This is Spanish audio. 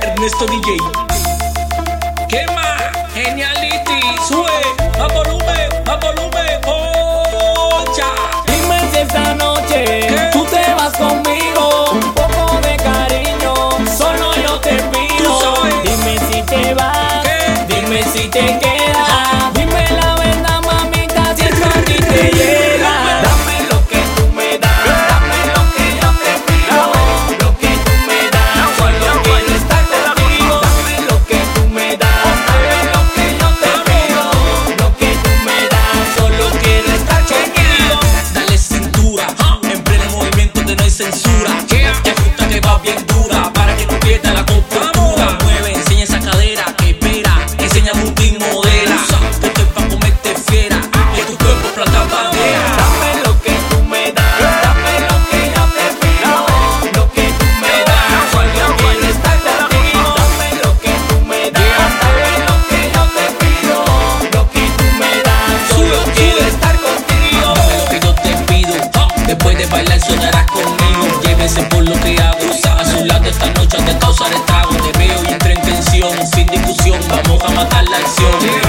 Ernesto DJ. Quema, Geniality, sube, a sin discusión, vamos a matar la acción.